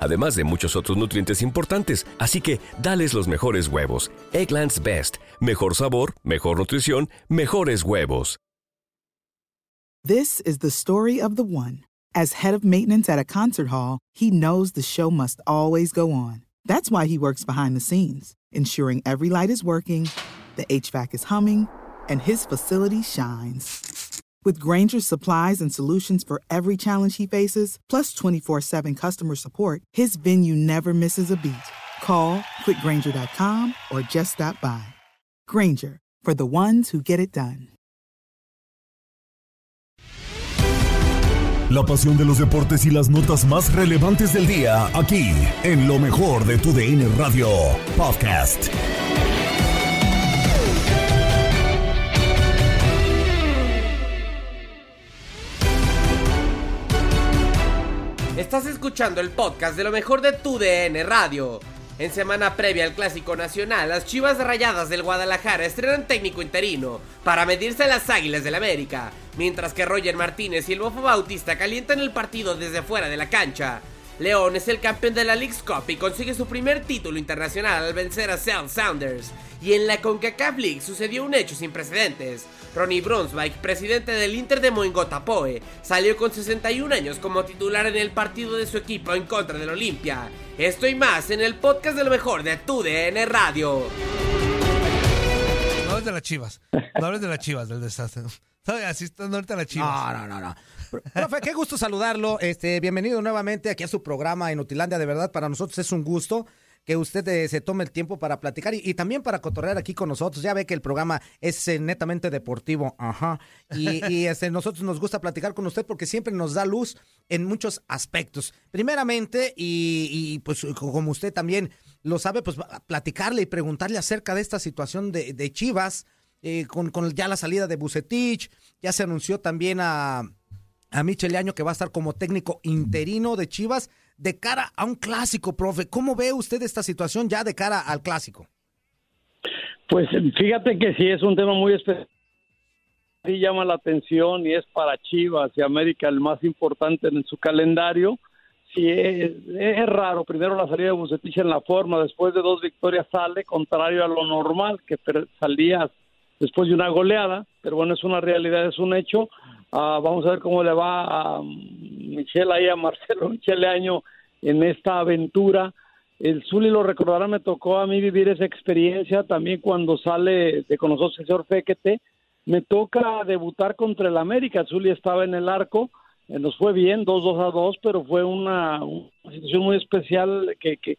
además de muchos otros nutrientes importantes. Así que, dales los mejores huevos. Eggland's Best, mejor sabor, mejor nutrición, mejores huevos. This is the story of the one. As head of maintenance at a concert hall, he knows the show must always go on. That's why he works behind the scenes, ensuring every light is working, the HVAC is humming, and his facility shines. With Granger's supplies and solutions for every challenge he faces, plus 24 7 customer support, his venue never misses a beat. Call quickgranger.com or just stop by. Granger, for the ones who get it done. La pasión de los deportes y las notas más relevantes del día, aquí, en lo mejor de tu DN Radio Podcast. Estás escuchando el podcast de lo mejor de tu DN Radio. En semana previa al Clásico Nacional, las Chivas Rayadas del Guadalajara estrenan técnico interino para medirse a las Águilas del América, mientras que Roger Martínez y el Bofo Bautista calientan el partido desde fuera de la cancha. León es el campeón de la League's Cup y consigue su primer título internacional al vencer a South Sounders. Y en la CONCACAF League sucedió un hecho sin precedentes. Ronnie Brunswick, presidente del Inter de Moingotapoe, salió con 61 años como titular en el partido de su equipo en contra del Olimpia. Esto y más en el podcast de lo mejor de tu DN Radio. No hables de las chivas. No hables de las chivas, del desastre. Así están ahorita las chivas. No, no, no, no. Profe, qué gusto saludarlo. Este, bienvenido nuevamente aquí a su programa en Utilandia. De verdad, para nosotros es un gusto que usted eh, se tome el tiempo para platicar y, y también para cotorrear aquí con nosotros. Ya ve que el programa es eh, netamente deportivo, ajá. Y, y, este, nosotros nos gusta platicar con usted porque siempre nos da luz en muchos aspectos. Primeramente, y, y, pues como usted también lo sabe, pues platicarle y preguntarle acerca de esta situación de, de Chivas, eh, con, con ya la salida de Bucetich, ya se anunció también a a Michel Año que va a estar como técnico interino de Chivas de cara a un clásico, profe. ¿Cómo ve usted esta situación ya de cara al clásico? Pues fíjate que sí es un tema muy especial. Sí llama la atención y es para Chivas y América el más importante en su calendario. Sí, es, es raro. Primero la salida de Bucetich en la forma, después de dos victorias sale, contrario a lo normal, que salía después de una goleada. Pero bueno, es una realidad, es un hecho. Uh, vamos a ver cómo le va a Michelle ahí, a Marcelo Michele Año en esta aventura. El Zuli lo recordará, me tocó a mí vivir esa experiencia también cuando sale de con nosotros el señor Fequete. Me toca debutar contra el América. Zuli estaba en el arco, eh, nos fue bien, 2-2 a 2, pero fue una, una situación muy especial que, que,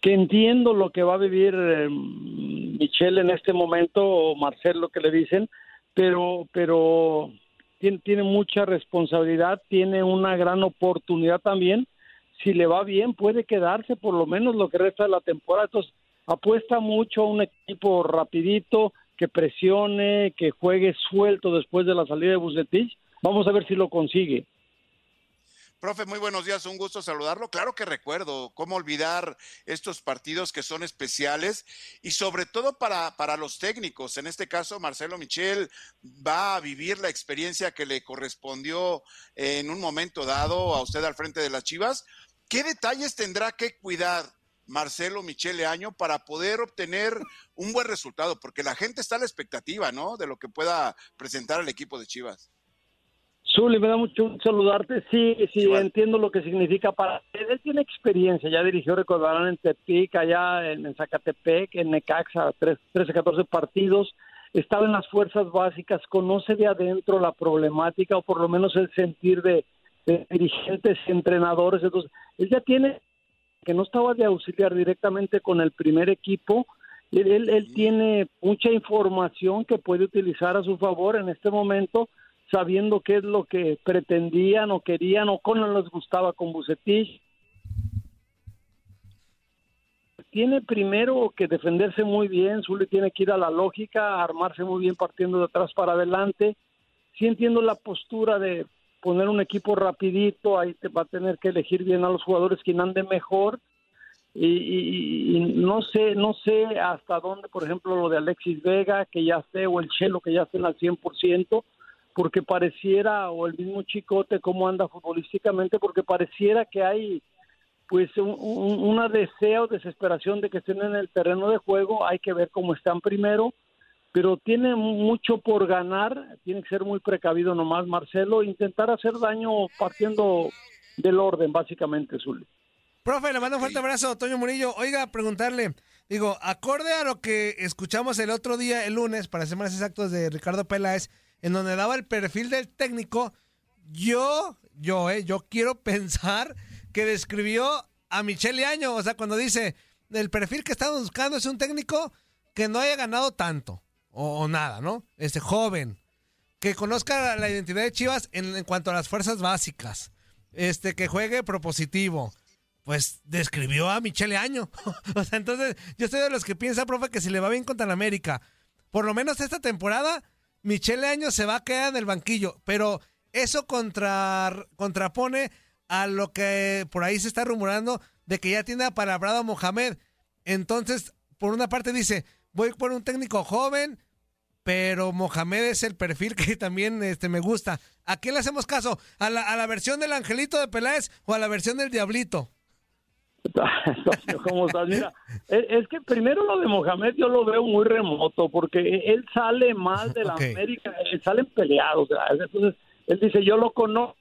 que, entiendo lo que va a vivir eh, Michelle en este momento, o Marcelo que le dicen, pero, pero tiene, tiene mucha responsabilidad, tiene una gran oportunidad también. Si le va bien, puede quedarse por lo menos lo que resta de la temporada. Entonces, apuesta mucho a un equipo rapidito, que presione, que juegue suelto después de la salida de Bucetich. Vamos a ver si lo consigue. Profe, muy buenos días, un gusto saludarlo. Claro que recuerdo, cómo olvidar estos partidos que son especiales y sobre todo para, para los técnicos. En este caso, Marcelo Michel va a vivir la experiencia que le correspondió en un momento dado a usted al frente de las Chivas. ¿Qué detalles tendrá que cuidar Marcelo Michele Año para poder obtener un buen resultado? Porque la gente está a la expectativa, ¿no? De lo que pueda presentar el equipo de Chivas. Zuli, me da mucho saludarte. Sí, sí, entiendo lo que significa para él. Él tiene experiencia, ya dirigió, recordarán, en Tepic, allá en, en Zacatepec, en Necaxa, tres- 13, 14 partidos. Estaba en las fuerzas básicas, conoce de adentro la problemática o por lo menos el sentir de, de dirigentes y entrenadores. Entonces, él ya tiene que no estaba de auxiliar directamente con el primer equipo. Él, él- él tiene mucha información que puede utilizar a su favor en este momento, sabiendo qué es lo que pretendían o querían o no les gustaba con Bucetich. Tiene primero que defenderse muy bien, Zuli tiene que ir a la lógica, armarse muy bien partiendo de atrás para adelante. Sí entiendo la postura de poner un equipo rapidito, ahí te va a tener que elegir bien a los jugadores quien ande mejor. Y, y- no sé, no sé hasta dónde, por ejemplo, lo de Alexis Vega, que ya esté, o el Chelo, que ya estén al 100%, porque pareciera, o el mismo Chicote, cómo anda futbolísticamente, porque pareciera que hay pues un, un- una deseo, desesperación de que estén en el terreno de juego, hay que ver cómo están primero, pero tiene mucho por ganar, tiene que ser muy precavido nomás Marcelo, intentar hacer daño partiendo del orden, básicamente, Zuli. Profe, le mando un fuerte abrazo, Toño Murillo. Oiga, preguntarle, digo, acorde a lo que escuchamos el otro día, el lunes, para ser más exactos, de Ricardo Peláez, en donde daba el perfil del técnico, yo, yo, eh, yo quiero pensar que describió a Michele Año, o sea, cuando dice, el perfil que estamos buscando es un técnico que no haya ganado tanto, o, o nada, ¿no? Este joven, que conozca la identidad de Chivas en, en cuanto a las fuerzas básicas, este, que juegue propositivo, pues describió a Michele Año. o sea, entonces yo soy de los que piensa, profe, que si le va bien contra el América, por lo menos esta temporada, Michele Año se va a quedar en el banquillo, pero eso contra, contrapone a lo que por ahí se está rumorando de que ya tiene apalabrado Mohamed. Entonces, por una parte dice, voy por un técnico joven, pero Mohamed es el perfil que también este, me gusta. ¿A quién le hacemos caso? ¿A la, a la versión del Angelito de Peláez o a la versión del Diablito? ¿Cómo estás? Mira, es, es que primero lo de Mohamed yo lo veo muy remoto, porque él sale mal de la. América, él salen peleados. ¿verdad? Entonces, él dice, yo lo conozco.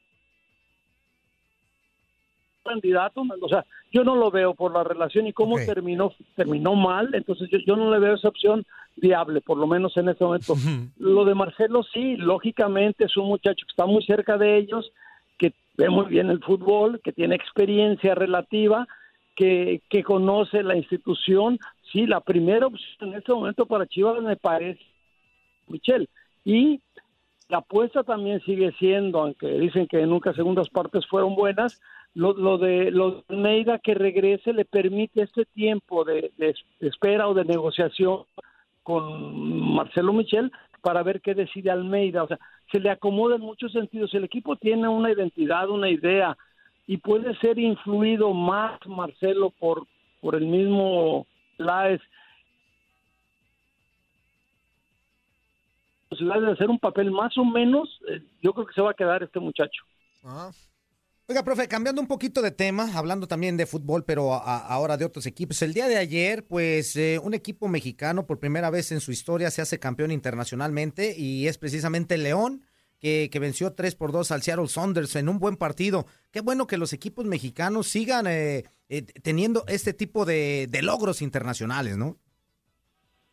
candidato, o sea, yo no lo veo por la relación y cómo terminó, terminó mal, entonces yo, yo no le veo esa opción viable, por lo menos en este momento. Lo de Marcelo sí, lógicamente es un muchacho que está muy cerca de ellos, que ve muy bien el fútbol, que tiene experiencia relativa, que, que conoce la institución. Sí, la primera opción en este momento para Chivas me parece Michel. Y la apuesta también sigue siendo, aunque dicen que nunca segundas partes fueron buenas, lo, lo de lo de Almeida que regrese le permite este tiempo de, de espera o de negociación con Marcelo Michel para ver qué decide Almeida. O sea, se le acomoda en muchos sentidos. El equipo tiene una identidad, una idea, y puede ser influido más Marcelo por, por el mismo Laes. Posibilidad de hacer un papel más o menos, eh, yo creo que se va a quedar este muchacho. Oiga, profe, cambiando un poquito de tema, hablando también de fútbol, pero a- ahora de otros equipos. El día de ayer, pues, eh, un equipo mexicano por primera vez en su historia se hace campeón internacionalmente y es precisamente León, que, que venció 3 por 2 al Seattle Saunders en un buen partido. Qué bueno que los equipos mexicanos sigan eh, eh, teniendo este tipo de, de logros internacionales, ¿no?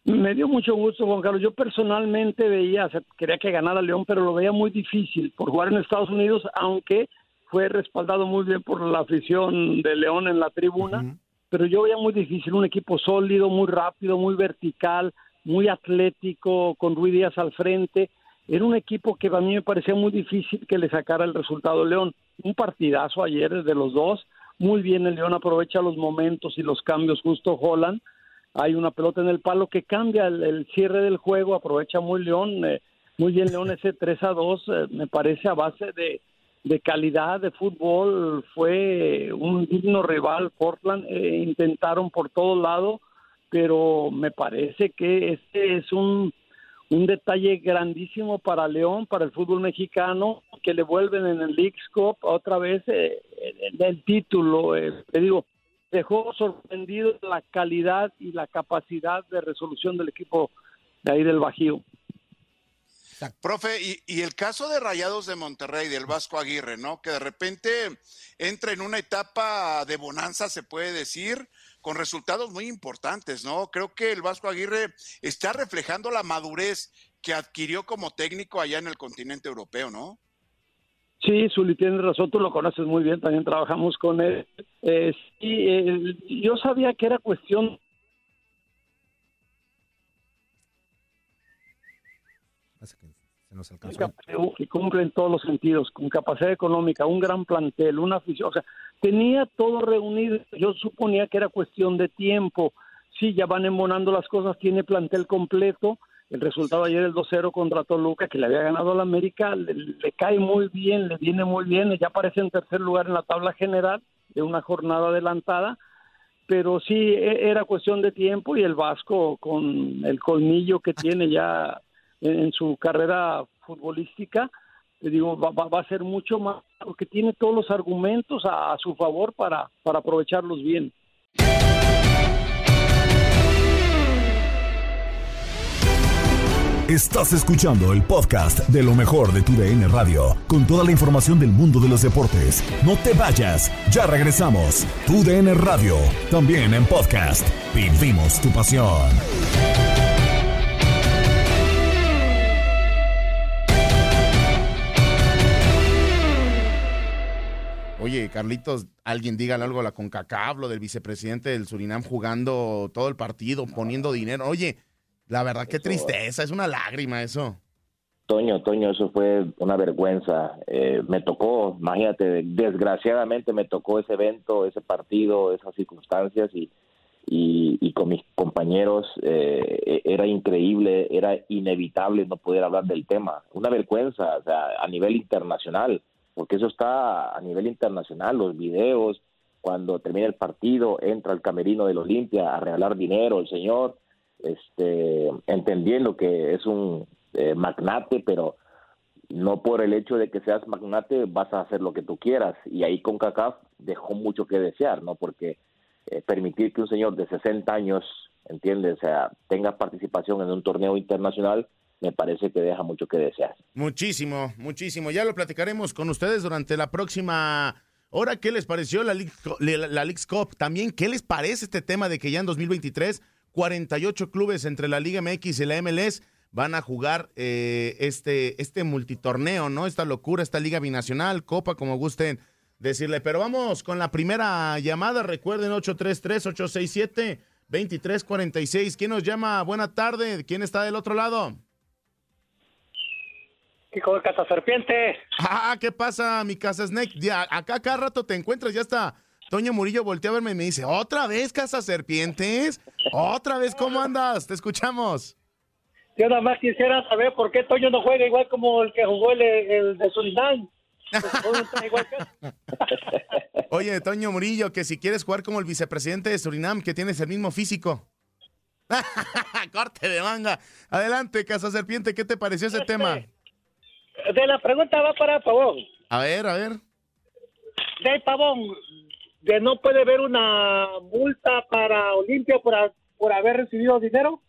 Me dio mucho gusto, Juan Carlos. Yo personalmente veía, o sea, quería que ganara León, pero lo veía muy difícil por jugar en Estados Unidos, aunque fue respaldado muy bien por la afición de León en la tribuna. Pero yo veía muy difícil, un equipo sólido, muy rápido, muy vertical, muy atlético, con Ruiz Díaz al frente. Era un equipo que a mí me parecía muy difícil que le sacara el resultado León. Un partidazo ayer de los dos. Muy bien, el León aprovecha los momentos y los cambios justo Holland hay una pelota en el palo que cambia el, cierre del juego, aprovecha muy León, eh, muy bien León ese 3 a 2, eh, me parece a base de, de calidad de fútbol, fue un digno rival Portland, eh, intentaron por todos lados, pero me parece que este es un, un detalle grandísimo para León, para el fútbol mexicano, que le vuelven en el Leagues Cup otra vez eh, el, título, eh, te digo, dejó sorprendido la calidad y la capacidad de resolución del equipo de ahí del Bajío. Profe, y, el caso de Rayados de Monterrey, del Vasco Aguirre, ¿no? Que de repente entra en una etapa de bonanza, se puede decir, con resultados muy importantes, ¿no? Creo que el Vasco Aguirre está reflejando la madurez que adquirió como técnico allá en el continente europeo, ¿no? Sí, Zuli, tienes razón, tú lo conoces muy bien, también trabajamos con él. Eh, sí, eh, yo sabía que era cuestión se nos alcanzó. Que cumple en todos los sentidos, con capacidad económica, un gran plantel, una afición, o sea, tenía todo reunido. Yo suponía que era cuestión de tiempo. Sí, ya van embonando las cosas, tiene plantel completo. El resultado ayer el 2-0 contra Toluca, que le había ganado a la América, le, le, cae muy bien, le viene muy bien, ya aparece en tercer lugar en la tabla general de una jornada adelantada, pero sí e, era cuestión de tiempo y el Vasco con el colmillo que tiene ya en, su carrera futbolística, te digo, va, va, a ser mucho más, porque tiene todos los argumentos a, a su favor para, para aprovecharlos bien. Estás escuchando el podcast de lo mejor de tu DN Radio, con toda la información del mundo de los deportes. No te vayas, ya regresamos. Tu DN Radio, también en podcast. Vivimos tu pasión. Oye, Carlitos, alguien dígale algo a la CONCACAF, lo del vicepresidente del Surinam jugando todo el partido, poniendo dinero. Oye, la verdad, qué tristeza, es una lágrima eso. Toño, Toño, eso fue una vergüenza. Eh, me tocó, imagínate, desgraciadamente me tocó ese evento, ese partido, esas circunstancias y, y, con mis compañeros eh, e, era increíble, era inevitable no poder hablar del tema. Una vergüenza, o sea, a nivel internacional porque eso está a nivel internacional, los videos, cuando termina el partido, entra al camerino del Olimpia a regalar dinero el señor, este, entendiendo que es un eh, magnate, pero no por el hecho de que seas magnate vas a hacer lo que tú quieras. Y ahí con CACAF dejó mucho que desear, ¿no? Porque eh, permitir que un señor de 60 años, ¿entiendes? Sea, tenga participación en un torneo internacional, me parece que deja mucho que desear. Muchísimo, muchísimo. Ya lo platicaremos con ustedes durante la próxima hora. ¿Qué les pareció la League, la, Cup? También, ¿qué les parece este tema de que ya en 2023 48 clubes entre la Liga MX y la MLS van a jugar eh, este, este multitorneo, ¿no? Esta locura, esta liga binacional, copa, como gusten decirle. Pero vamos con la primera llamada. Recuerden 833-867-2346. ¿Quién nos llama? Buena tarde. ¿Quién está del otro lado? Hijo de Casa Serpiente. Ah, ¿qué pasa, mi Casa Snake? Ya, acá cada rato te encuentras, ya está. Toño Murillo voltea a verme y me dice, ¿otra vez Casa Serpientes? ¿Otra vez cómo andas? Te escuchamos. Yo nada más quisiera saber por qué Toño no juega igual como el que jugó el, el de Surinam. Oye, Toño Murillo, que si quieres jugar como el vicepresidente de Surinam, que tienes el mismo físico. Corte de manga. Adelante, Casa Serpiente, ¿qué te pareció ese tema? De la pregunta va para Pavón. A ver, a ver. De Pavón, de no puede haber una multa para Olimpia por, por haber recibido dinero.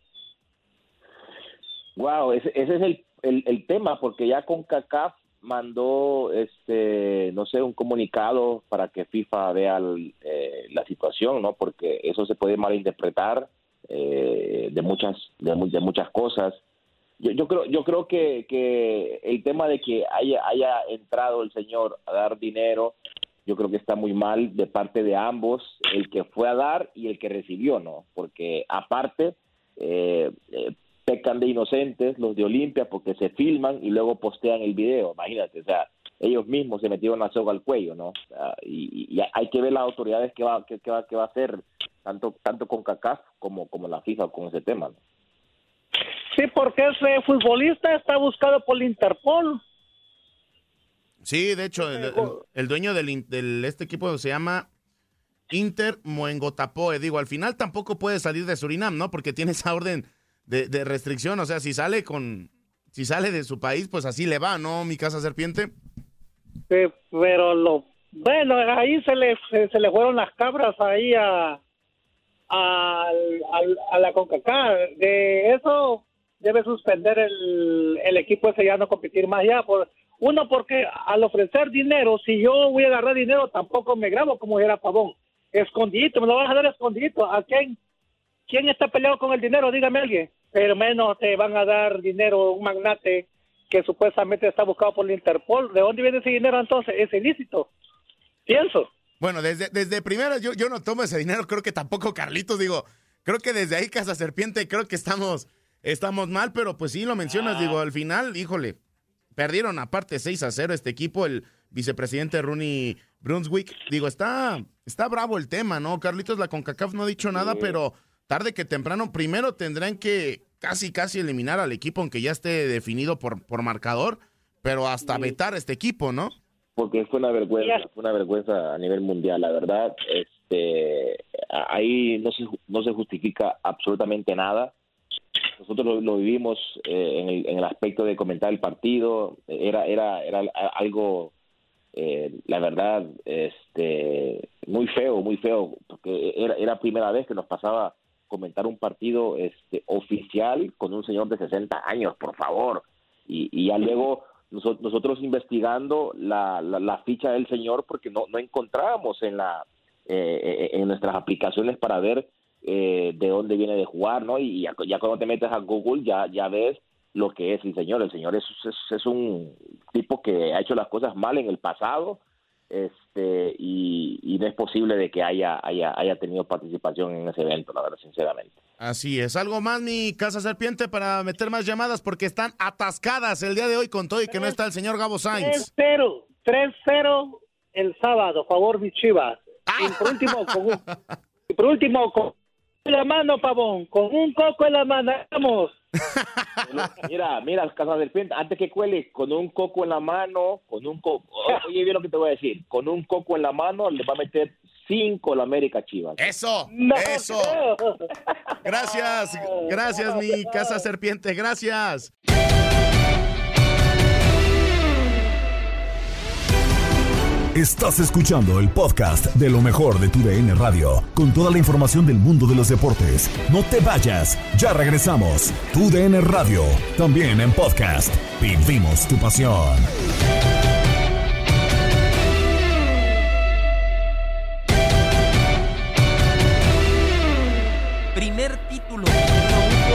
Wow, ese, ese es el, el, el, tema, porque ya con CACAF mandó, este, no sé, un comunicado para que FIFA vea eh, la situación, ¿no? Porque eso se puede malinterpretar eh, de muchas, de, de muchas cosas yo, yo creo yo creo que, que el tema de que haya haya entrado el señor a dar dinero yo creo que está muy mal de parte de ambos el que fue a dar y el que recibió no porque aparte eh, eh, pecan de inocentes los de Olimpia porque se filman y luego postean el video imagínate o sea ellos mismos se metieron la soga al cuello no y, y, hay que ver las autoridades que va que, va que va a hacer tanto tanto con CACAF como como la FIFA con ese tema ¿no? Sí, porque ese futbolista está buscado por el Interpol. Sí, de hecho, el, dueño del, del, este equipo se llama Inter Moengotapoe. Digo, al final tampoco puede salir de Surinam, ¿no? Porque tiene esa orden de, de, restricción. O sea, si sale con, si sale de su país, pues así le va, ¿no? Mi casa serpiente. Sí, pero lo, bueno, ahí se le, se le fueron las cabras ahí a, a, a, a la CONCACAF. De eso debe suspender el, el equipo ese ya no competir más ya. Por, uno, porque al ofrecer dinero, si yo voy a agarrar dinero, tampoco me grabo como era Pavón. Escondidito, me lo vas a dar escondidito. ¿A quién? ¿Quién está peleado con el dinero? Dígame alguien. Pero menos te van a dar dinero un magnate que supuestamente está buscado por la Interpol. ¿De dónde viene ese dinero entonces? Es ilícito. Pienso. Bueno, desde, desde primera yo, yo no tomo ese dinero, creo que tampoco Carlitos, digo, creo que desde ahí Casa Serpiente creo que estamos, estamos mal, pero pues sí lo mencionas, digo, al final, híjole, perdieron aparte 6 a 0 este equipo, el vicepresidente Rooney Brunswick, digo, está, está bravo el tema, ¿no? Carlitos, la CONCACAF no ha dicho nada, pero tarde que temprano, primero tendrán que casi, casi eliminar al equipo, aunque ya esté definido por, por marcador, pero hasta vetar a este equipo, ¿no? porque fue una vergüenza, fue una vergüenza a nivel mundial, la verdad. Este, ahí no se, no se justifica absolutamente nada. Nosotros lo, lo vivimos eh, en, el, en, el, aspecto de comentar el partido, era, era, era algo, eh, la verdad, este, muy feo, muy feo, porque era, era primera vez que nos pasaba comentar un partido este, oficial con un señor de 60 años, por favor. Y, y ya luego nosotros investigando la, la, ficha del señor porque no, no encontrábamos en la eh, eh, en nuestras aplicaciones para ver eh, de dónde viene de jugar, ¿no? Y ya, ya, cuando te metes a Google ya, ya ves lo que es el señor. El señor es, es, es un tipo que ha hecho las cosas mal en el pasado, este y, y, no es posible de que haya, haya, haya tenido participación en ese evento, la verdad, sinceramente. Así es. ¿Algo más, mi Casa Serpiente, para meter más llamadas? Porque están atascadas el día de hoy con todo y que no está el señor Gabo Sainz. 3-0, 3-0 el sábado, favor, mi chivas. Y por último, con un, por último, con la mano, pavón, con un coco en la mano, vamos. Mira, mira, Casa Serpiente, antes que cuele, con un coco en la mano, con un coco, oye bien lo que te voy a decir, con un coco en la mano le va a meter cinco la América Chivas. Eso, eso. Gracias, gracias mi Casa Serpiente, gracias. Estás escuchando el podcast de lo mejor de tu DN Radio, con toda la información del mundo de los deportes. No te vayas, ya regresamos. Tu DN Radio, también en podcast. Vivimos tu pasión. Primer título eh,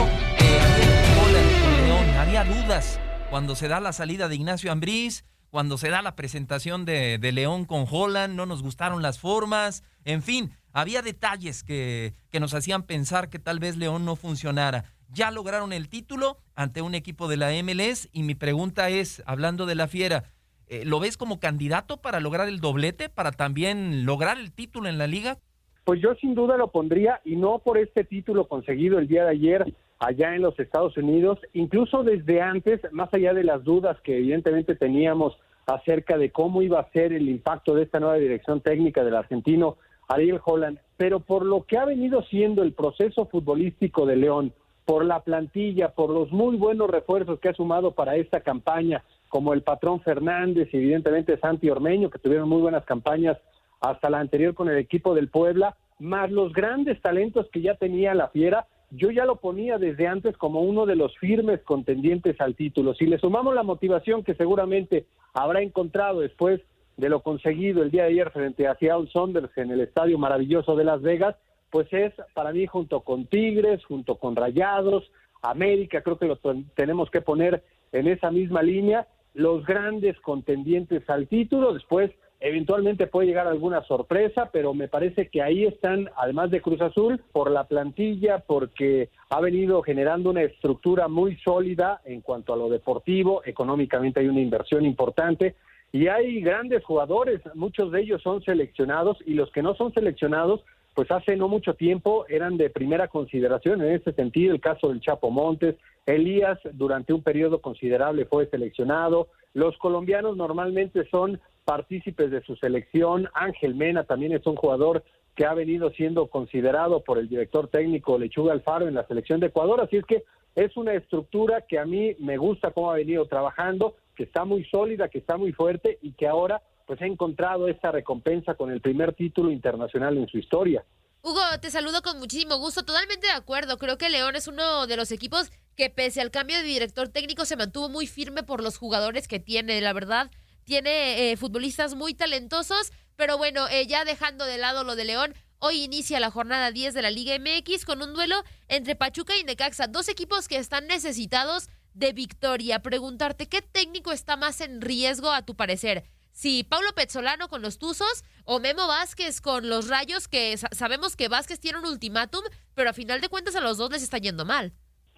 con León. Había dudas cuando se da la salida de Ignacio Ambriz cuando se da la presentación de, de, León con Holland, no nos gustaron las formas, en fin, había detalles que, que, nos hacían pensar que tal vez León no funcionara. Ya lograron el título ante un equipo de la MLS y mi pregunta es, hablando de la fiera, eh, ¿lo ves como candidato para lograr el doblete, para también lograr el título en la liga? Pues yo sin duda lo pondría y no por este título conseguido el día de ayer allá en los Estados Unidos, incluso desde antes, más allá de las dudas que evidentemente teníamos acerca de cómo iba a ser el impacto de esta nueva dirección técnica del argentino Ariel Holland, pero por lo que ha venido siendo el proceso futbolístico de León, por la plantilla, por los muy buenos refuerzos que ha sumado para esta campaña, como el patrón Fernández y evidentemente Santi Ormeño, que tuvieron muy buenas campañas hasta la anterior con el equipo del Puebla, más los grandes talentos que ya tenía la Fiera, yo ya lo ponía desde antes como uno de los firmes contendientes al título. Si le sumamos la motivación que seguramente habrá encontrado después de lo conseguido el día de ayer frente a Seattle Saunders en el estadio maravilloso de Las Vegas, pues es para mí junto con Tigres, junto con Rayados, América, creo que lo tenemos que poner en esa misma línea, los grandes contendientes al título. Después Eventualmente puede llegar alguna sorpresa, pero me parece que ahí están, además de Cruz Azul, por la plantilla, porque ha venido generando una estructura muy sólida en cuanto a lo deportivo, económicamente hay una inversión importante y hay grandes jugadores, muchos de ellos son seleccionados y los que no son seleccionados, pues hace no mucho tiempo eran de primera consideración en ese sentido, el caso del Chapo Montes, Elías durante un periodo considerable fue seleccionado, los colombianos normalmente son partícipes de su selección. Ángel Mena también es un jugador que ha venido siendo considerado por el director técnico Lechuga Alfaro en la selección de Ecuador. Así es que es una estructura que a mí me gusta cómo ha venido trabajando, que está muy sólida, que está muy fuerte y que ahora pues ha encontrado esta recompensa con el primer título internacional en su historia. Hugo, te saludo con muchísimo gusto. Totalmente de acuerdo. Creo que León es uno de los equipos que pese al cambio de director técnico se mantuvo muy firme por los jugadores que tiene. La verdad, tiene eh, futbolistas muy talentosos. Pero bueno, eh, ya dejando de lado lo de León, hoy inicia la jornada 10 de la Liga MX con un duelo entre Pachuca y Necaxa. Dos equipos que están necesitados de victoria. Preguntarte, ¿qué técnico está más en riesgo a tu parecer? Si Paulo Pezzolano con los Tuzos o Memo Vázquez con los Rayos, que sabemos que Vázquez tiene un ultimátum, pero a final de cuentas a los dos les está yendo mal.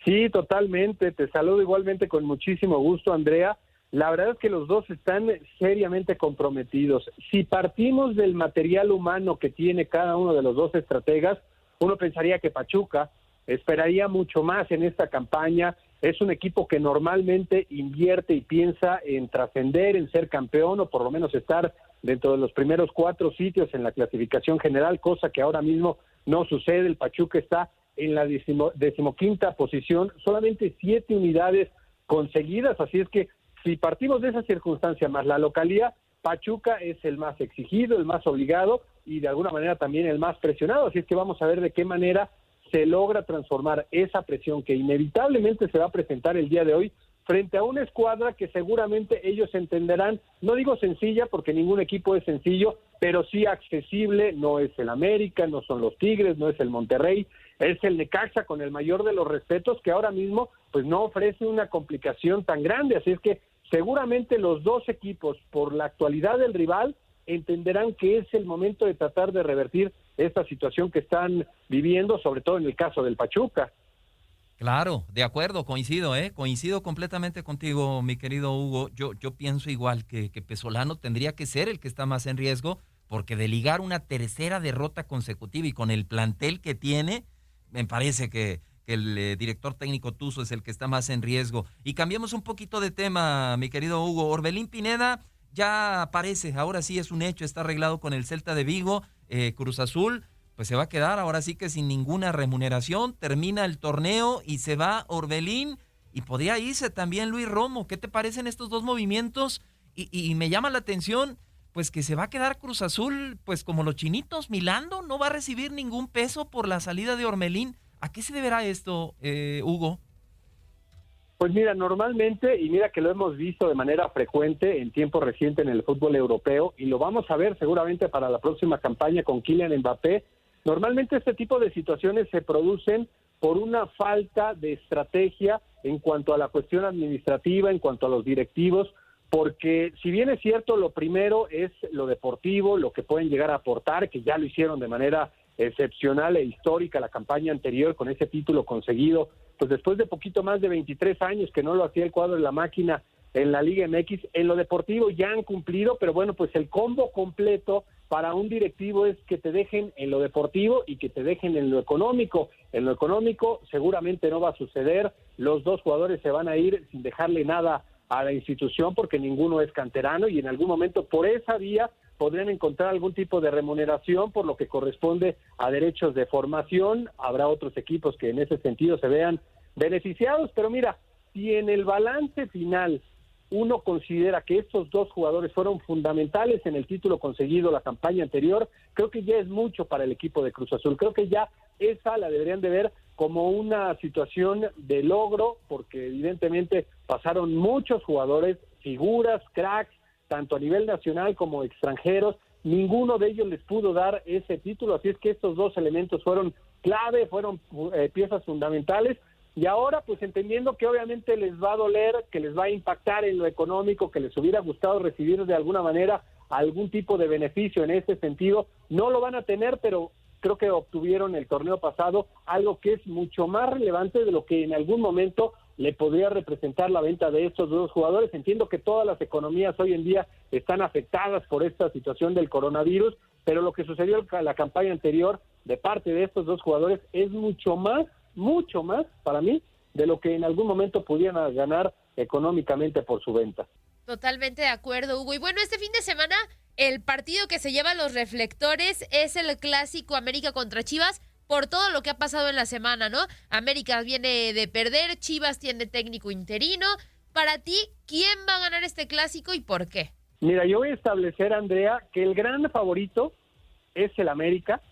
Sí, totalmente. Te saludo igualmente con muchísimo gusto, Andrea. La verdad es que los dos están seriamente comprometidos. Si partimos del material humano que tiene cada uno de los dos estrategas, uno pensaría que Pachuca esperaría mucho más en esta campaña. Es un equipo que normalmente invierte y piensa en trascender, en ser campeón o por lo menos estar dentro de los primeros cuatro sitios en la clasificación general, cosa que ahora mismo no sucede. El Pachuca está en la decimoquinta posición, solamente siete unidades conseguidas, así es que si partimos de esa circunstancia más la localidad, Pachuca es el más exigido, el más obligado y de alguna manera también el más presionado, así es que vamos a ver de qué manera se logra transformar esa presión que inevitablemente se va a presentar el día de hoy frente a una escuadra que seguramente ellos entenderán, no digo sencilla porque ningún equipo es sencillo, pero sí accesible, no es el América, no son los Tigres, no es el Monterrey, es el Necaxa con el mayor de los respetos que ahora mismo pues no ofrece una complicación tan grande, así es que seguramente los dos equipos por la actualidad del rival entenderán que es el momento de tratar de revertir esta situación que están viviendo, sobre todo en el caso del Pachuca. Claro, de acuerdo, coincido, ¿eh? Coincido completamente contigo, mi querido Hugo. Yo, yo pienso igual que, que Pesolano tendría que ser el que está más en riesgo, porque de ligar una tercera derrota consecutiva y con el plantel que tiene, me parece que, el eh, director técnico Tuzo es el que está más en riesgo. Y cambiemos un poquito de tema, mi querido Hugo. Orbelín Pineda ya aparece, ahora sí es un hecho, está arreglado con el Celta de Vigo, eh, Cruz Azul, pues se va a quedar ahora sí que sin ninguna remuneración, termina el torneo y se va Orbelín y podría irse también Luis Romo. ¿Qué te parecen estos dos movimientos? Y, y, me llama la atención, pues que se va a quedar Cruz Azul, pues como los chinitos, milando, no va a recibir ningún peso por la salida de Orbelín. ¿A qué se deberá esto, eh, Hugo? Pues mira, normalmente, y mira que lo hemos visto de manera frecuente en tiempo reciente en el fútbol europeo, y lo vamos a ver seguramente para la próxima campaña con Kylian Mbappé, normalmente este tipo de situaciones se producen por una falta de estrategia en cuanto a la cuestión administrativa, en cuanto a los directivos, porque si bien es cierto, lo primero es lo deportivo, lo que pueden llegar a aportar, que ya lo hicieron de manera excepcional e histórica la campaña anterior con ese título conseguido, pues después de poquito más de 23 años que no lo hacía el cuadro de la máquina en la Liga MX, en lo deportivo ya han cumplido, pero bueno, pues el combo completo para un directivo es que te dejen en lo deportivo y que te dejen en lo económico. En lo económico seguramente no va a suceder, los dos jugadores se van a ir sin dejarle nada a la institución porque ninguno es canterano y en algún momento por esa vía podrían encontrar algún tipo de remuneración por lo que corresponde a derechos de formación. Habrá otros equipos que en ese sentido se vean beneficiados, pero mira, si en el balance final uno considera que estos dos jugadores fueron fundamentales en el título conseguido la campaña anterior, creo que ya es mucho para el equipo de Cruz Azul. Creo que ya esa la deberían de ver como una situación de logro, porque evidentemente pasaron muchos jugadores, figuras, cracks, tanto a nivel nacional como extranjeros. Ninguno de ellos les pudo dar ese título, así es que estos dos elementos fueron clave, fueron eh, piezas fundamentales. Y ahora, pues entendiendo que obviamente les va a doler, que les va a impactar en lo económico, que les hubiera gustado recibir de alguna manera algún tipo de beneficio en ese sentido, no lo van a tener, pero creo que obtuvieron el torneo pasado algo que es mucho más relevante de lo que en algún momento le podría representar la venta de estos dos jugadores. Entiendo que todas las economías hoy en día están afectadas por esta situación del coronavirus, pero lo que sucedió en la campaña anterior de parte de estos dos jugadores es mucho más, mucho más para mí de lo que en algún momento pudieran ganar económicamente por su venta. Totalmente de acuerdo, Hugo. Y bueno, este fin de semana el partido que se lleva los reflectores es el clásico América contra Chivas por todo lo que ha pasado en la semana, ¿no? América viene de perder, Chivas tiene técnico interino. Para ti, ¿quién va a ganar este clásico y por qué? Mira, yo voy a establecer, Andrea, que el gran favorito es el América,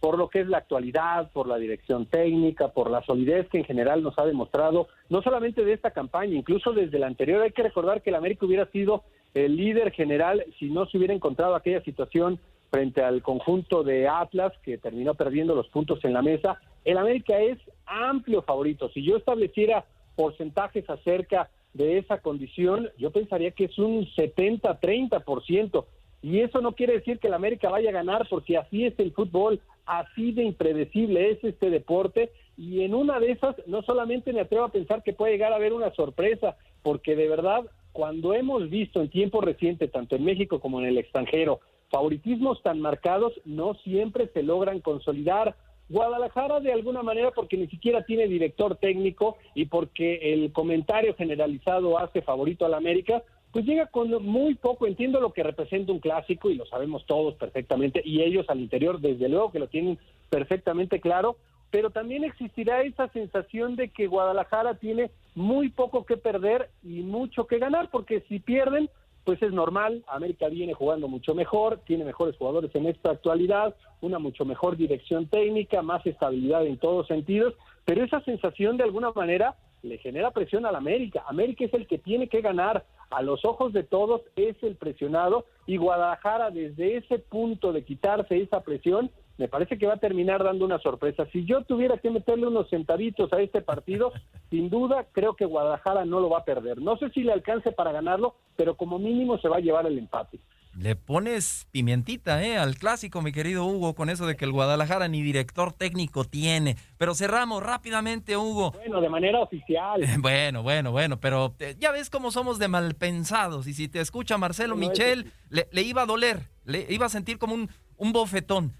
por lo que es la actualidad, por la dirección técnica, por la solidez que en general nos ha demostrado, no solamente de esta campaña, incluso desde la anterior. Hay que recordar que el América hubiera sido el líder general si no se hubiera encontrado aquella situación frente al conjunto de Atlas que terminó perdiendo los puntos en la mesa. El América es amplio favorito. Si yo estableciera porcentajes acerca de esa condición, yo pensaría que es un 70-30%. Y eso no quiere decir que el América vaya a ganar, porque así es el fútbol, así de impredecible es este deporte. Y en una de esas, no solamente me atrevo a pensar que puede llegar a haber una sorpresa, porque de verdad, cuando hemos visto en tiempo reciente, tanto en México como en el extranjero, favoritismos tan marcados, no siempre se logran consolidar. Guadalajara de alguna manera porque ni siquiera tiene director técnico y porque el comentario generalizado hace favorito al América, pues llega con muy poco, entiendo lo que representa un clásico y lo sabemos todos perfectamente y ellos al interior desde luego que lo tienen perfectamente claro, pero también existirá esa sensación de que Guadalajara tiene muy poco que perder y mucho que ganar, porque si pierden, pues es normal, América viene jugando mucho mejor, tiene mejores jugadores en esta actualidad, una mucho mejor dirección técnica, más estabilidad en todos sentidos, pero esa sensación de alguna manera le genera presión al América. América es el que tiene que ganar, a los ojos de todos es el presionado y Guadalajara desde ese punto de quitarse esa presión me parece que va a terminar dando una sorpresa. Si yo tuviera que meterle unos centavitos a este partido, sin duda creo que Guadalajara no lo va a perder. No sé si le alcance para ganarlo, pero como mínimo se va a llevar el empate. Le pones pimientita ¿eh? al clásico, mi querido Hugo, con eso de que el Guadalajara ni director técnico tiene. Pero cerramos rápidamente, Hugo. Bueno, de manera oficial. Bueno, bueno, bueno, pero eh, ya ves cómo somos de malpensados. Y si te escucha Marcelo Michel, le, le, iba a doler, le iba a sentir como un, un bofetón.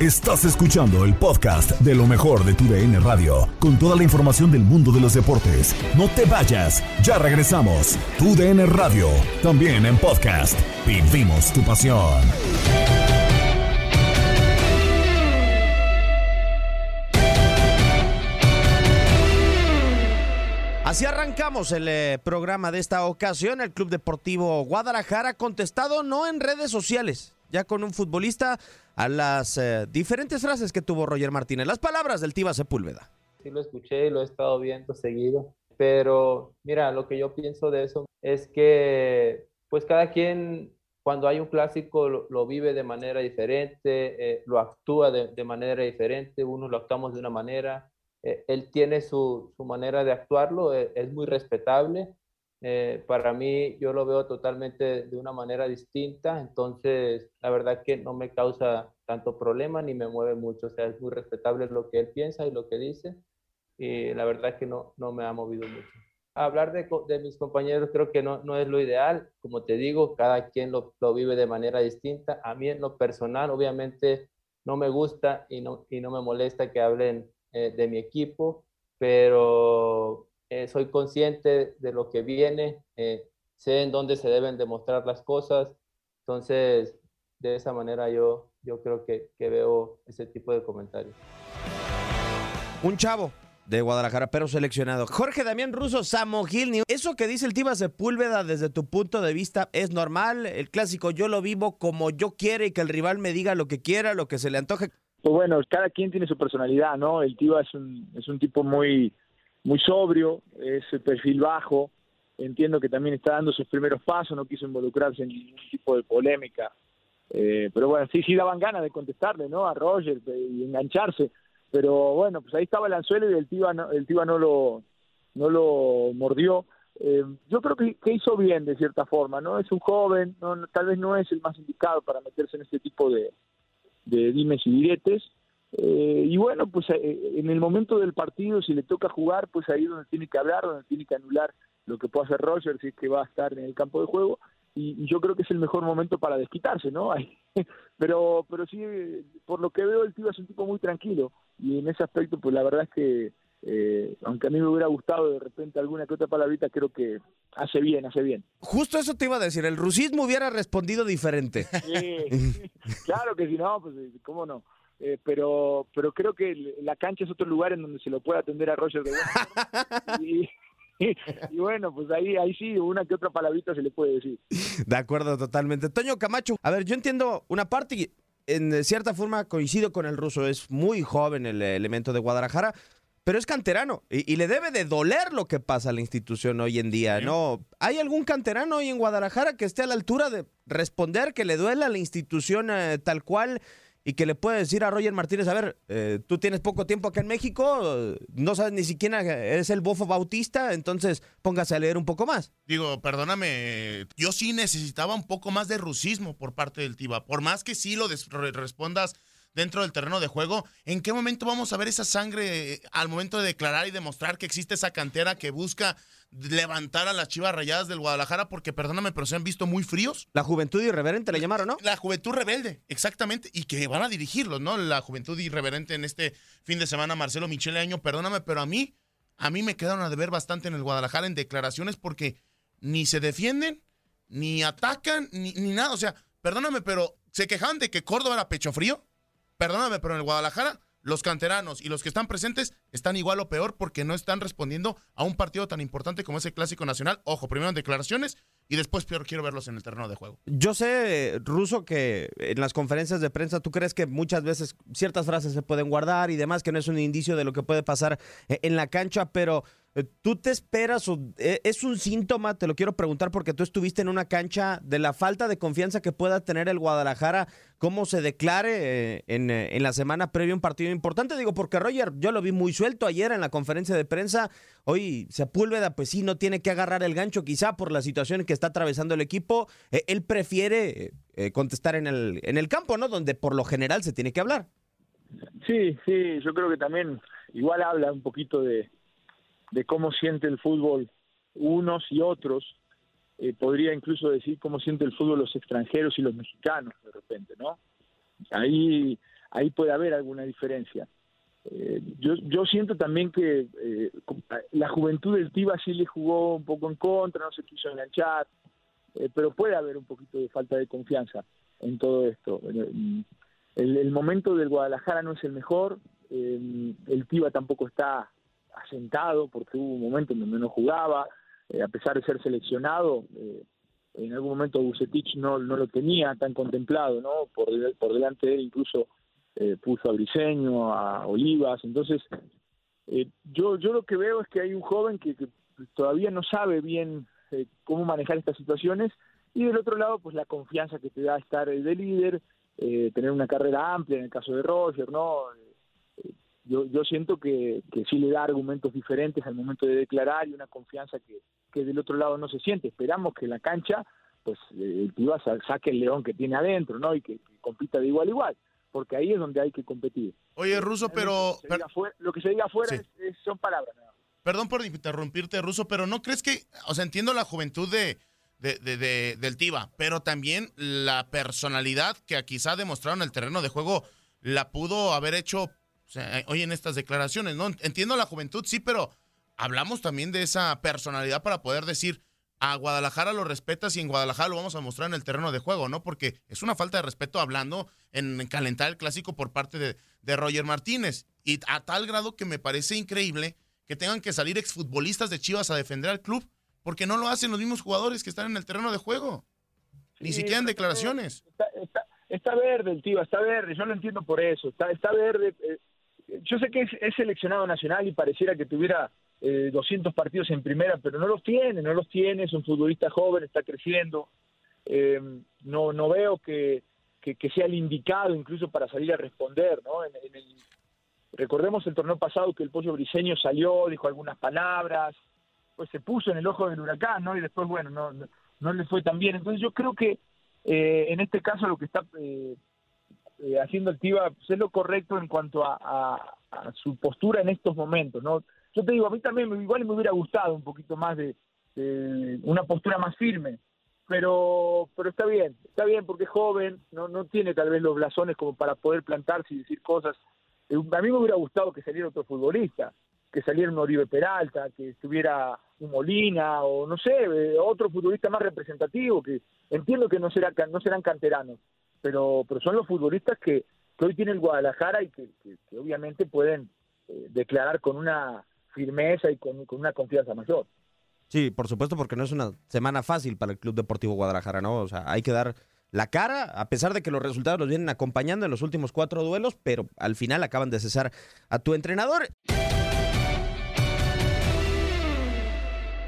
Estás escuchando el podcast de lo mejor de tu DN Radio, con toda la información del mundo de los deportes. No te vayas, ya regresamos. Tu DN Radio, también en podcast. Vivimos tu pasión. Así arrancamos el eh, programa de esta ocasión. El Club Deportivo Guadalajara contestado no en redes sociales, ya con un futbolista a las eh, diferentes frases que tuvo Roger Martínez. Las palabras del Tiva Sepúlveda. Sí lo escuché y lo he estado viendo seguido, pero mira, lo que yo pienso de eso es que pues cada quien cuando hay un clásico lo, lo vive de manera diferente, eh, lo actúa de, de, manera diferente, unos lo actuamos de una manera, eh, él tiene su, su, manera de actuarlo, eh, es muy respetable. Eh, para mí yo lo veo totalmente de una manera distinta, entonces la verdad que no me causa tanto problema ni me mueve mucho, o sea, es muy respetable lo que él piensa y lo que dice y la verdad que no, no me ha movido mucho. Hablar de, de mis compañeros creo que no, no, es lo ideal, como te digo, cada quien lo, lo, vive de manera distinta. A mí en lo personal, obviamente, no me gusta y no, y no me molesta que hablen eh, de mi equipo, pero eh, soy consciente de lo que viene, eh, sé en dónde se deben demostrar las cosas, entonces de esa manera yo, yo creo que, que veo ese tipo de comentarios. Un chavo de Guadalajara, pero seleccionado. Jorge Damián Russo, Samo Gil, eso que dice el Tiva Sepúlveda desde tu punto de vista es normal. El clásico yo lo vivo como yo quiero y que el rival me diga lo que quiera, lo que se le antoje. Pues bueno, cada quien tiene su personalidad, ¿no? El Tiva es un, es un tipo muy, muy sobrio, es el perfil bajo. Entiendo que también está dando sus primeros pasos, no quiso involucrarse en ningún tipo de polémica. Eh, pero bueno, sí, sí daban ganas de contestarle, ¿no? A Roger y engancharse pero bueno, pues ahí estaba el anzuelo y el Tiva no, el Tiva no lo no lo mordió. Eh, yo creo que, que, hizo bien de cierta forma, ¿no? Es un joven, no, tal vez no es el más indicado para meterse en este tipo de, de dimes y diretes. Eh, y bueno, pues eh, en el momento del partido, si le toca jugar, pues ahí es donde tiene que hablar, donde tiene que anular lo que puede hacer Roger si es que va a estar en el campo de juego y, y, yo creo que es el mejor momento para desquitarse, ¿no? pero, pero sí, por lo que veo, el tío es un tipo muy tranquilo y en ese aspecto, pues la verdad es que, eh, aunque a mí me hubiera gustado de repente alguna que otra palabrita, creo que hace bien, hace bien. Justo eso te iba a decir, el rusismo hubiera respondido diferente. Sí, claro que si no, pues cómo no. Eh, pero pero creo que la cancha es otro lugar en donde se lo puede atender a Roger de y, y bueno, pues ahí, ahí sí, una que otra palabrita se le puede decir. De acuerdo, totalmente. Toño Camacho, a ver, yo entiendo una parte y en cierta forma coincido con el ruso, es muy joven el elemento de Guadalajara, pero es canterano y, y le debe de doler lo que pasa a la institución hoy en día, ¿no? ¿Hay algún canterano hoy en Guadalajara que esté a la altura de responder que le duela a la institución eh, tal cual? Y que le puede decir a Roger Martínez, a ver, eh, tú tienes poco tiempo acá en México, no sabes ni siquiera eres el bofo bautista, entonces póngase a leer un poco más. Digo, perdóname, yo sí necesitaba un poco más de rusismo por parte del Tiva. Por más que sí lo respondas dentro del terreno de juego, ¿en qué momento vamos a ver esa sangre eh, al momento de declarar y demostrar que existe esa cantera que busca levantar a las chivas rayadas del Guadalajara? Porque perdóname, pero se han visto muy fríos. La juventud irreverente le llamaron, ¿no? La juventud rebelde, exactamente, y que van a dirigirlos, ¿no? La juventud irreverente en este fin de semana, Marcelo Michele Año, perdóname, pero a mí, a mí me quedaron a deber bastante en el Guadalajara en declaraciones porque ni se defienden, ni atacan, ni, ni nada. O sea, perdóname, pero se quejaban de que Córdoba era pecho frío. Perdóname, pero en el Guadalajara los canteranos y los que están presentes están igual o peor porque no están respondiendo a un partido tan importante como ese Clásico Nacional. Ojo, primero en declaraciones y después peor quiero verlos en el terreno de juego. Yo sé, Ruso, que en las conferencias de prensa tú crees que muchas veces ciertas frases se pueden guardar y demás, que no es un indicio de lo que puede pasar eh, en la cancha, pero eh, tú te esperas o eh, es un síntoma, te lo quiero preguntar porque tú estuviste en una cancha de la falta de confianza que pueda tener el Guadalajara, cómo se declare en, en la semana previa un partido importante. Digo, porque Roger, yo lo vi muy suelto ayer en la conferencia de prensa, hoy Sepúlveda, pues sí, no tiene que agarrar el gancho quizá por la situación que está atravesando el equipo. Eh, él prefiere eh, eh, contestar en el, en el campo, ¿no? Donde por lo general se tiene que hablar. Sí, sí, yo creo que también igual habla un poquito de, cómo siente el fútbol unos y otros. Podría incluso decir cómo siente el fútbol los extranjeros y los mexicanos de repente, ¿no? Ahí, ahí puede haber alguna diferencia. Eh, yo, yo siento también que eh, la juventud del Tiva sí le jugó un poco en contra, no se quiso enganchar, eh, pero puede haber un poquito de falta de confianza en todo esto. El, el momento del Guadalajara no es el mejor, eh, el Tiva tampoco está asentado porque hubo un momento en donde no jugaba, a pesar de ser seleccionado, en algún momento Bucetich no, no lo tenía tan contemplado, ¿no? Por, por delante de él incluso eh, puso a Briseño, a Olivas, entonces eh, yo, yo lo que veo es que hay un joven que, que todavía no sabe bien eh, cómo manejar estas situaciones y del otro lado pues la confianza que te da estar eh, de líder, eh, tener una carrera amplia en el caso de Roger, ¿no? Eh, yo, yo siento que, que sí le da argumentos diferentes al momento de declarar y una confianza que, que del otro lado no se siente. Esperamos que la cancha pues el Tiva sa- saque el león que tiene adentro, ¿no? Y que, que compita de igual a igual, porque ahí es donde hay que competir. Oye, Ruso, pero... Lo que se diga afuera, lo que se diga afuera Sí. es- es- son palabras. ¿no? Perdón por interrumpirte, Ruso, pero ¿no crees que, o sea, entiendo la juventud de, de- de- de- del Tiva, pero también la personalidad que quizá demostraron en el terreno de juego la pudo haber hecho o sea, hoy en estas declaraciones, ¿no? Entiendo la juventud, sí, pero hablamos también de esa personalidad para poder decir, a Guadalajara lo respetas y en Guadalajara lo vamos a mostrar en el terreno de juego, ¿no? Porque es una falta de respeto hablando en calentar el clásico por parte de, de Roger Martínez. Y a tal grado que me parece increíble que tengan que salir exfutbolistas de Chivas a defender al club, porque no lo hacen los mismos jugadores que están en el terreno de juego. Ni siquiera en declaraciones. Está, está- está verde el tío, está verde, yo lo entiendo por eso, está, está verde. eh, yo sé que es, es seleccionado nacional y pareciera que tuviera eh, 200 partidos en primera, pero no los tiene, no los tiene, es un futbolista joven, está creciendo. Eh, no, no veo que, que, sea el indicado incluso para salir a responder, ¿no? En- en el- recordemos el torneo pasado que el Pollo Briseño salió, dijo algunas palabras, pues se puso en el ojo del huracán, ¿no? Y después, bueno, no, no, no le fue tan bien. Entonces yo creo que eh, en este caso lo que está eh, eh, haciendo el Tiva pues, es lo correcto en cuanto a- a su postura en estos momentos, ¿no? Yo te digo, a mí también igual me hubiera gustado un poquito más de, una postura más firme, pero pero está bien, está bien porque es joven, no no tiene tal vez los blasones como para poder plantarse y decir cosas. Eh, A mí me hubiera gustado que saliera otro futbolista, que saliera un Oribe Peralta, que estuviera un Molina o no sé, eh, otro futbolista más representativo, que entiendo que no será no serán canteranos, pero pero son los futbolistas que, hoy tiene el Guadalajara y que obviamente pueden eh, declarar con una firmeza y con, con una confianza mayor. Sí, por supuesto, porque no es una semana fácil para el Club Deportivo Guadalajara, ¿no? O sea, hay que dar la cara, a pesar de que los resultados los vienen acompañando en los últimos cuatro duelos, pero al final acaban de cesar a tu entrenador.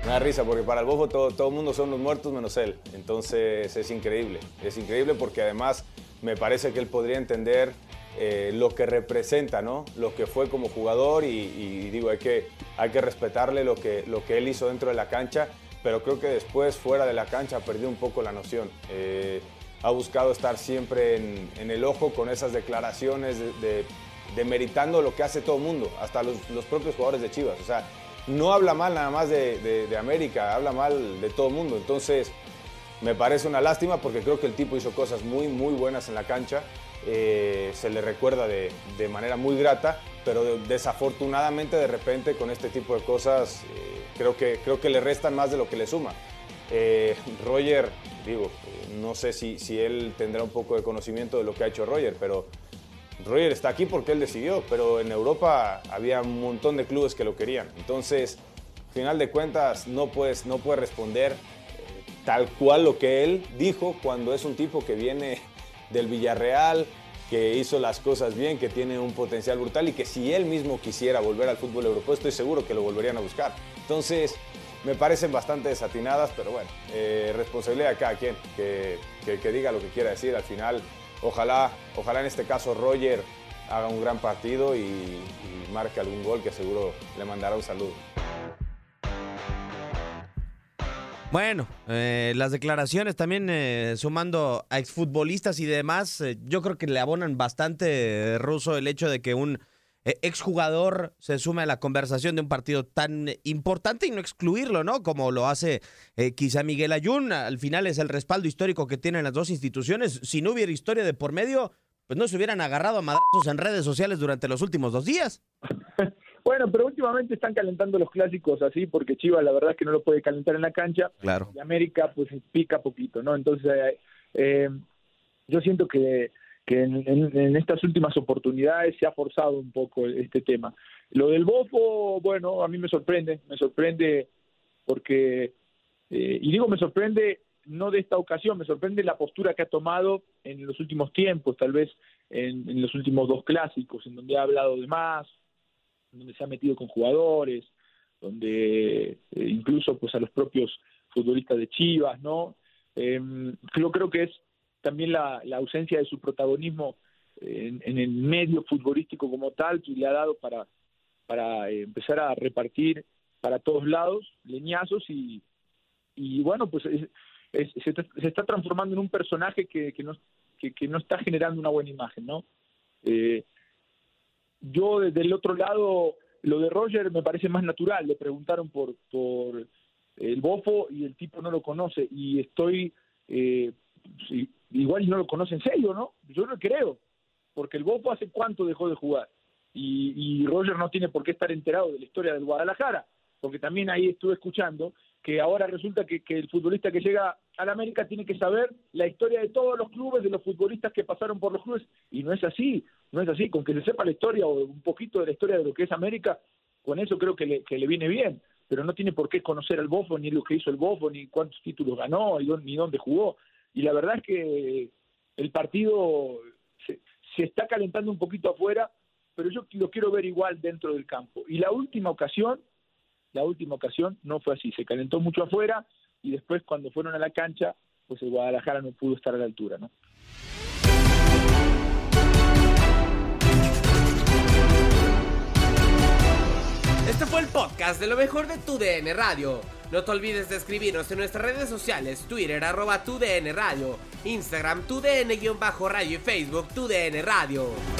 Me da risa porque para el Bofo todo, todo el mundo son los muertos menos él. Entonces es increíble. Es increíble porque además me parece que él podría entender eh, lo que representa, ¿no? Lo que fue como jugador y, digo, hay que, hay que respetarle lo que, lo que él hizo dentro de la cancha, pero creo que después fuera de la cancha ha perdido un poco la noción. Eh, ha buscado estar siempre en, el ojo con esas declaraciones de, de, de, meritando lo que hace todo el mundo, hasta los, los propios jugadores de Chivas. O sea, no habla mal nada más de, de, de, América, habla mal de todo el mundo. Entonces, me parece una lástima porque creo que el tipo hizo cosas muy, muy buenas en la cancha. Eh, se le recuerda de, de, manera muy grata, pero desafortunadamente de repente con este tipo de cosas eh, creo, que, creo que le restan más de lo que le suma. Eh, Roger, digo, no sé si, si él tendrá un poco de conocimiento de lo que ha hecho Roger, pero Roger está aquí porque él decidió, pero en Europa había un montón de clubes que lo querían. Entonces, al final de cuentas, no puedes, no puedes responder eh, tal cual lo que él dijo cuando es un tipo que viene del Villarreal, que hizo las cosas bien, que tiene un potencial brutal y que si él mismo quisiera volver al fútbol europeo, estoy seguro que lo volverían a buscar. Entonces, me parecen bastante desatinadas, pero bueno, eh, responsabilidad de cada quien, que, que, diga lo que quiera decir. Al final, Ojalá, ojalá en este caso Roger haga un gran partido y, y, marque algún gol que seguro le mandará un saludo. Bueno, eh, las declaraciones también eh, sumando a exfutbolistas y demás, eh, yo creo que le abonan bastante, Ruso, el hecho de que un exjugador se sume a la conversación de un partido tan importante y no excluirlo, ¿no? Como lo hace eh, quizá Miguel Ayun. Al final es el respaldo histórico que tienen las dos instituciones. Si no hubiera historia de por medio, pues no se hubieran agarrado a madrazos en redes sociales durante los últimos dos días. Bueno, pero últimamente están calentando los clásicos así, porque Chivas la verdad es que no lo puede calentar en la cancha. Claro. Y América pues pica poquito, ¿no? Entonces, eh, yo siento que que en, en, en, estas últimas oportunidades se ha forzado un poco este tema. Lo del Bofo, bueno, a mí me sorprende, me sorprende porque, eh, y digo me sorprende no de esta ocasión, me sorprende la postura que ha tomado en los últimos tiempos, tal vez en, los últimos dos clásicos, en donde ha hablado de más, donde se ha metido con jugadores, donde eh, incluso pues a los propios futbolistas de Chivas, ¿no? Eh, yo creo que es también la, ausencia de su protagonismo en, en, el medio futbolístico como tal que le ha dado para, para eh, empezar a repartir para todos lados leñazos y, y bueno, pues es, se, se, está transformando en un personaje que, que, no, que, no está generando una buena imagen, ¿no? Eh, yo desde el otro lado, lo de Roger me parece más natural, le preguntaron por, por el bofo y el tipo no lo conoce y estoy... Eh, igual no lo conoce en serio, ¿no? Yo no creo, porque el Bofo hace cuánto dejó de jugar y, y Roger no tiene por qué estar enterado de la historia del Guadalajara, porque también ahí estuve escuchando que ahora resulta que, que el futbolista que llega a la América tiene que saber la historia de todos los clubes, de los futbolistas que pasaron por los clubes, y no es así, no es así, con que se sepa la historia o un poquito de la historia de lo que es América, con eso creo que le, que le viene bien, pero no tiene por qué conocer al Bofo, ni lo que hizo el Bofo, ni cuántos títulos ganó, ni dónde jugó. Y la verdad es que el partido se, se, está calentando un poquito afuera, pero yo lo quiero ver igual dentro del campo. Y la última ocasión, la última ocasión no fue así, se calentó mucho afuera y después cuando fueron a la cancha, pues el Guadalajara no pudo estar a la altura, ¿no? Este fue el podcast de lo mejor de tu DN Radio. No te olvides de escribirnos en nuestras redes sociales, Twitter, arroba tu DN Radio, Instagram, tu DN-radio y Facebook, tu DN Radio.